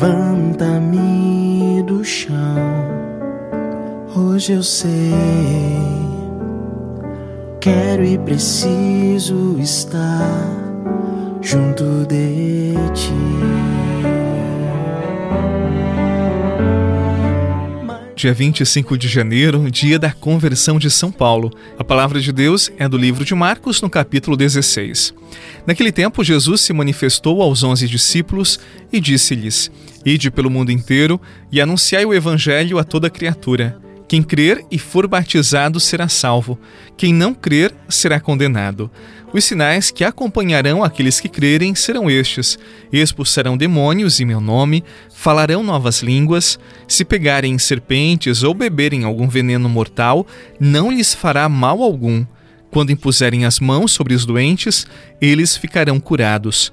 Levanta-me do chão. Hoje eu sei, quero e preciso estar junto de ti. Dia 25 de janeiro, dia da conversão de São Paulo. A palavra de Deus é do livro de Marcos, no capítulo 16. Naquele tempo, Jesus se manifestou aos onze discípulos e disse-lhes: Ide pelo mundo inteiro e anunciai o evangelho a toda criatura. Quem crer e for batizado será salvo, quem não crer será condenado. Os sinais que acompanharão aqueles que crerem serão estes: expulsarão demônios em meu nome, falarão novas línguas, se pegarem serpentes ou beberem algum veneno mortal, não lhes fará mal algum. Quando impuserem as mãos sobre os doentes, eles ficarão curados.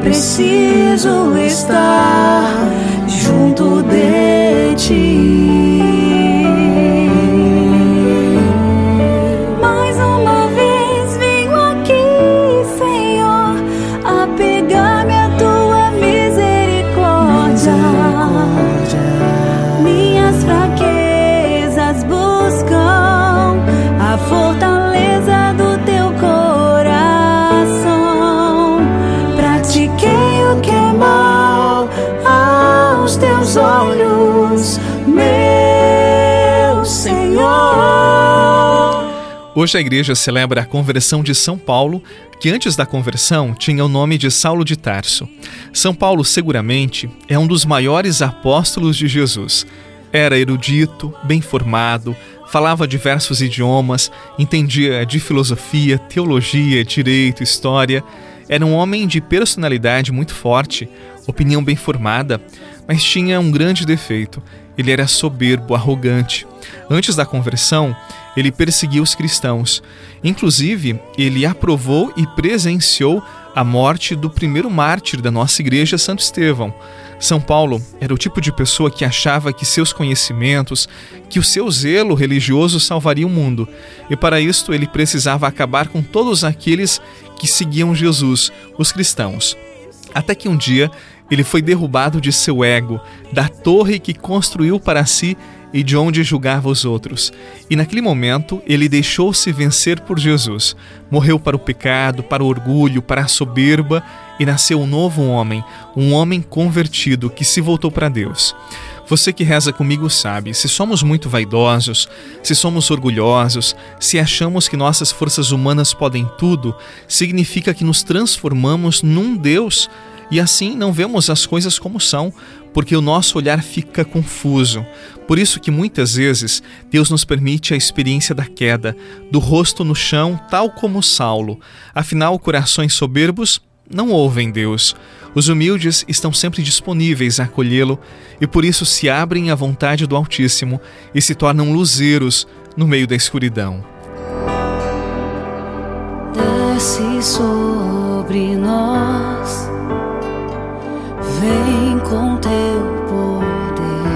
preciso estar Hoje a igreja celebra a conversão de São Paulo, que antes da conversão tinha o nome de Saulo de Tarso. São Paulo, seguramente, é um dos maiores apóstolos de Jesus. Era erudito, bem formado, falava diversos idiomas, entendia de filosofia, teologia, direito, história. Era um homem de personalidade muito forte, opinião bem formada, mas tinha um grande defeito: ele era soberbo, arrogante. Antes da conversão, ele perseguiu os cristãos. Inclusive, ele aprovou e presenciou a morte do primeiro mártir da nossa igreja, Santo Estevão. São Paulo era o tipo de pessoa que achava que seus conhecimentos, que o seu zelo religioso salvaria o mundo. E para isto ele precisava acabar com todos aqueles que seguiam Jesus, os cristãos. Até que um dia ele foi derrubado de seu ego, da torre que construiu para si e de onde julgava os outros. E naquele momento ele deixou-se vencer por Jesus. Morreu para o pecado, para o orgulho, para a soberba e nasceu um novo homem, um homem convertido que se voltou para Deus. Você que reza comigo sabe, se somos muito vaidosos, se somos orgulhosos, se achamos que nossas forças humanas podem tudo, significa que nos transformamos num Deus e assim não vemos as coisas como são, porque o nosso olhar fica confuso. Por isso que muitas vezes Deus nos permite a experiência da queda, do rosto no chão, tal como Saulo. Afinal, corações soberbos não ouvem Deus. Os humildes estão sempre disponíveis a acolhê-lo e por isso se abrem à vontade do Altíssimo e se tornam luzeiros no meio da escuridão. Desce sobre nós Vem com teu poder,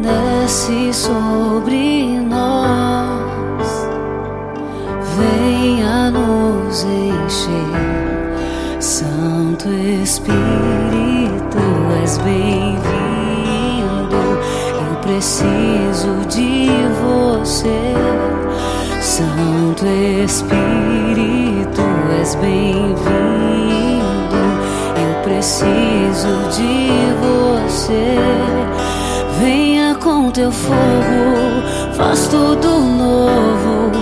desce sobre nós, venha nos encher, Santo Espírito, és bem-vindo. Eu preciso de você, Santo Espírito, és bem-vindo preciso de você. Venha com teu fogo, faz tudo novo,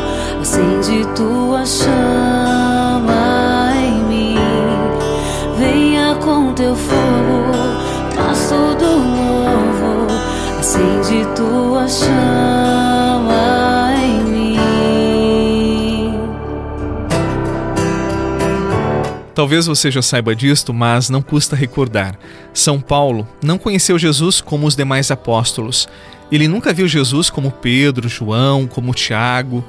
acende tua chama em mim. Venha com teu fogo, faz tudo novo, acende tua chama Talvez você já saiba disto, mas não custa recordar. São Paulo não conheceu Jesus como os demais apóstolos. Ele nunca viu Jesus como Pedro, João, como Tiago.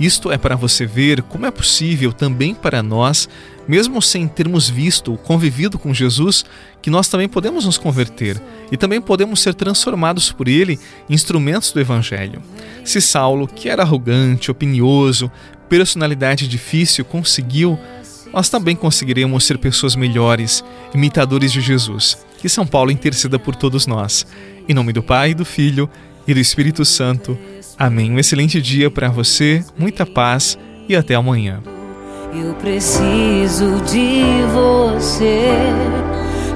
Isto é para você ver como é possível também para nós, mesmo sem termos visto, convivido com Jesus, que nós também podemos nos converter e também podemos ser transformados por ele instrumentos do Evangelho. Se Saulo, que era arrogante, opinioso, personalidade difícil, conseguiu, nós também conseguiremos ser pessoas melhores, imitadores de Jesus. Que São Paulo interceda por todos nós. Em nome do Pai, do Filho e do Espírito Santo. Amém. Um excelente dia para você, muita paz e até amanhã. Eu preciso de você,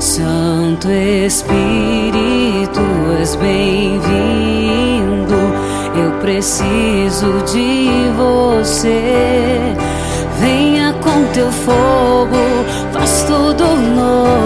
Santo Espírito, és bem-vindo. Eu preciso de você. Venha com teu fogo, faz tudo novo,